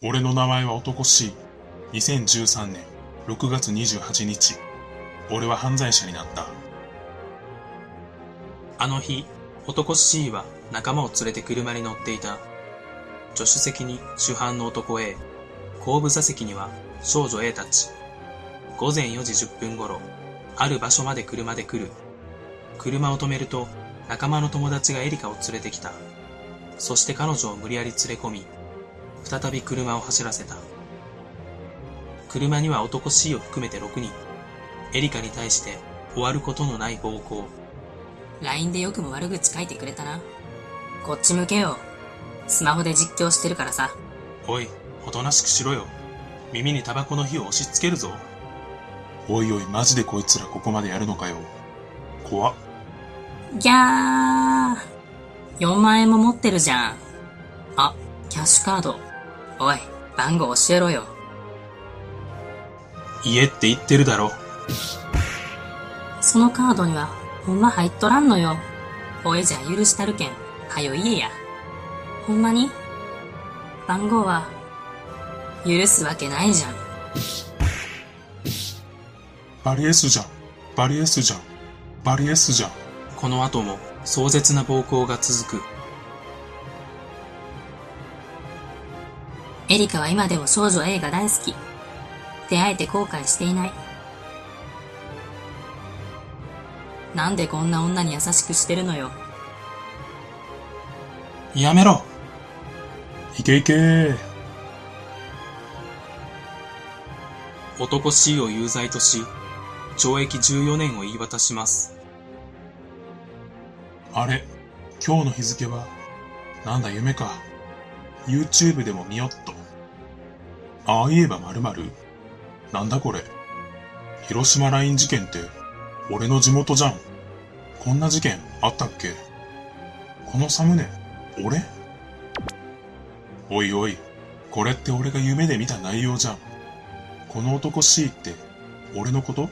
俺の名前は男 C。2013年6月28日。俺は犯罪者になった。あの日、男 C は仲間を連れて車に乗っていた。助手席に主犯の男 A、後部座席には少女 A たち。午前4時10分頃、ある場所まで車で来る。車を止めると、仲間の友達がエリカを連れてきた。そして彼女を無理やり連れ込み、再び車を走らせた。車には男 C を含めて6人。エリカに対して終わることのない暴行。LINE でよくも悪口書いてくれたな。こっち向けよ。スマホで実況してるからさ。おい、おとなしくしろよ。耳にタバコの火を押し付けるぞ。おいおい、マジでこいつらここまでやるのかよ。怖っ。ギャー !4 万円も持ってるじゃん。あ、キャッシュカード。おい、番号教えろよ。家って言ってるだろ。そのカードには、ほんま入っとらんのよ。おいじゃ許したるけん。はよ言えや。ほんまに？番号は、許すわけないじゃん。バリエスじゃん。バリエスじゃん。バリエスじゃん。この後も壮絶な暴行が続く。エリカは今でも少女 A が大好き。出会えて後悔していない。なんでこんな女に優しくしてるのよ。やめろいけいけー。男 C を有罪とし、懲役14年を言い渡します。あれ、今日の日付は、なんだ夢か。YouTube でも見よっと。ああ言えば〇〇なんだこれ。広島ライン事件って、俺の地元じゃん。こんな事件あったっけこのサムネ、俺？おいおい、これって俺が夢で見た内容じゃん。この男 C って、俺のこと？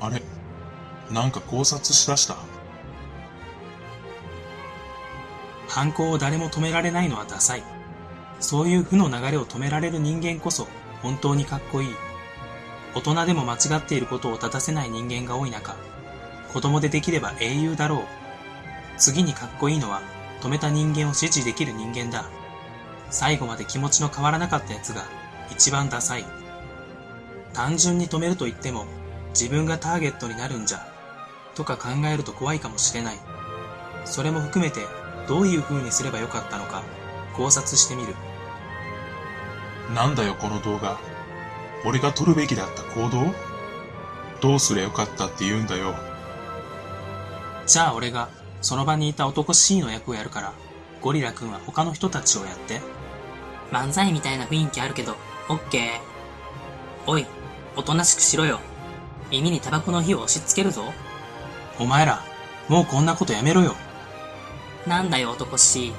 あれ、なんか考察しだした？犯行を誰も止められないのはダサい。そういう負の流れを止められる人間こそ本当にかっこいい。大人でも間違っていることを正せない人間が多い中、子供でできれば英雄だろう。次にかっこいいのは止めた人間を支持できる人間だ。最後まで気持ちの変わらなかった奴が一番ダサい。単純に止めると言っても自分がターゲットになるんじゃ、とか考えると怖いかもしれない。それも含めてどういう風にすればよかったのか考察してみる。なんだよこの動画。俺が撮るべきだった行動？どうすりゃよかったって言うんだよ。じゃあ俺がその場にいた男 C の役をやるから、ゴリラくんは他の人たちをやって。漫才みたいな雰囲気あるけど、オッケー。おい、おとなしくしろよ。耳にタバコの火を押し付けるぞ。お前ら、もうこんなことやめろよ。なんだよ男 C。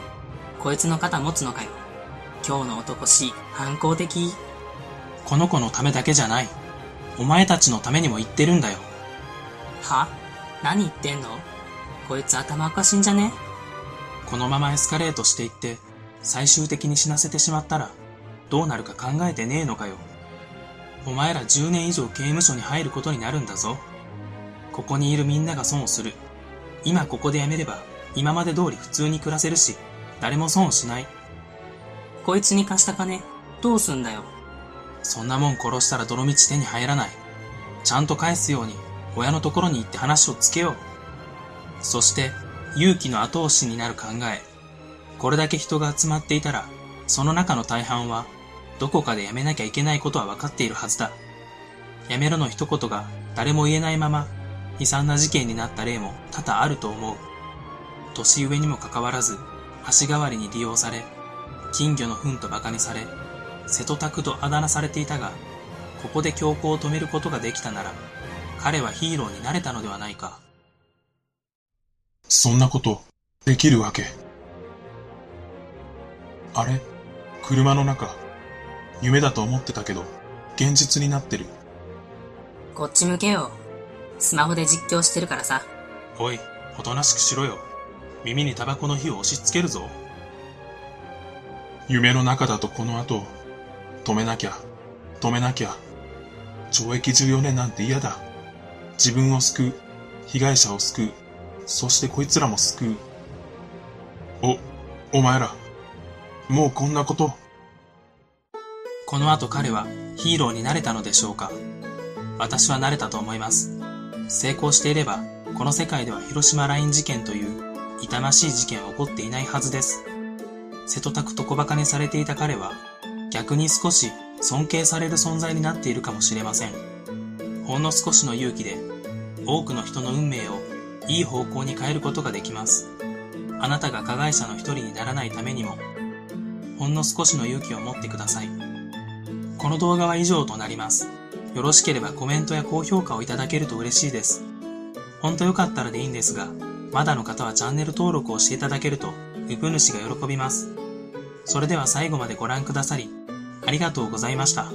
こいつの肩持つのかよ。今日の男 C、反抗的この子のためだけじゃない。お前たちのためにも言ってるんだよ。は？何言ってんの？こいつ頭おかしいんじゃね？このままエスカレートしていって、最終的に死なせてしまったら、どうなるか考えてねえのかよ。お前ら10年以上刑務所に入ることになるんだぞ。ここにいるみんなが損をする。今ここでやめれば、今まで通り普通に暮らせるし、誰も損をしない。こいつに貸した金、どうすんだよ。そんなもん殺したら泥道手に入らない。ちゃんと返すように、親のところに行って話をつけよう。そして、勇気の後押しになる考え。これだけ人が集まっていたら、その中の大半は、どこかでやめなきゃいけないことは分かっているはずだ。やめろの一言が誰も言えないまま、悲惨な事件になった例も多々あると思う。年上にもかかわらず、足代わりに利用され、金魚の糞と馬鹿にされ、瀬戸拓とあだ名されていたが、ここで強行を止めることができたなら、彼はヒーローになれたのではないか。そんなこと、できるわけ？あれ？車の中、夢だと思ってたけど、現実になってる。こっち向けよ。スマホで実況してるからさ。おい、おとなしくしろよ。耳にタバコの火を押し付けるぞ。夢の中だとこの後、止めなきゃ、止めなきゃ。懲役14年なんて嫌だ。自分を救う、被害者を救う、そしてこいつらも救う。お、お前ら、もうこんなこと。この後彼はヒーローになれたのでしょうか私はなれたと思います。成功していれば、この世界では広島ライン事件という痛ましい事件は起こっていないはずです。瀬戸拓と小馬鹿にされていた彼は、逆に少し尊敬される存在になっているかもしれません。ほんの少しの勇気で、多くの人の運命をいい方向に変えることができます。あなたが加害者の一人にならないためにも、ほんの少しの勇気を持ってください。この動画は以上となります。よろしければコメントや高評価をいただけると嬉しいです。ほんとよかったらでいいんですが、まだの方はチャンネル登録をしていただけると、ウプ主が喜びます。それでは最後までご覧くださり、ありがとうございました。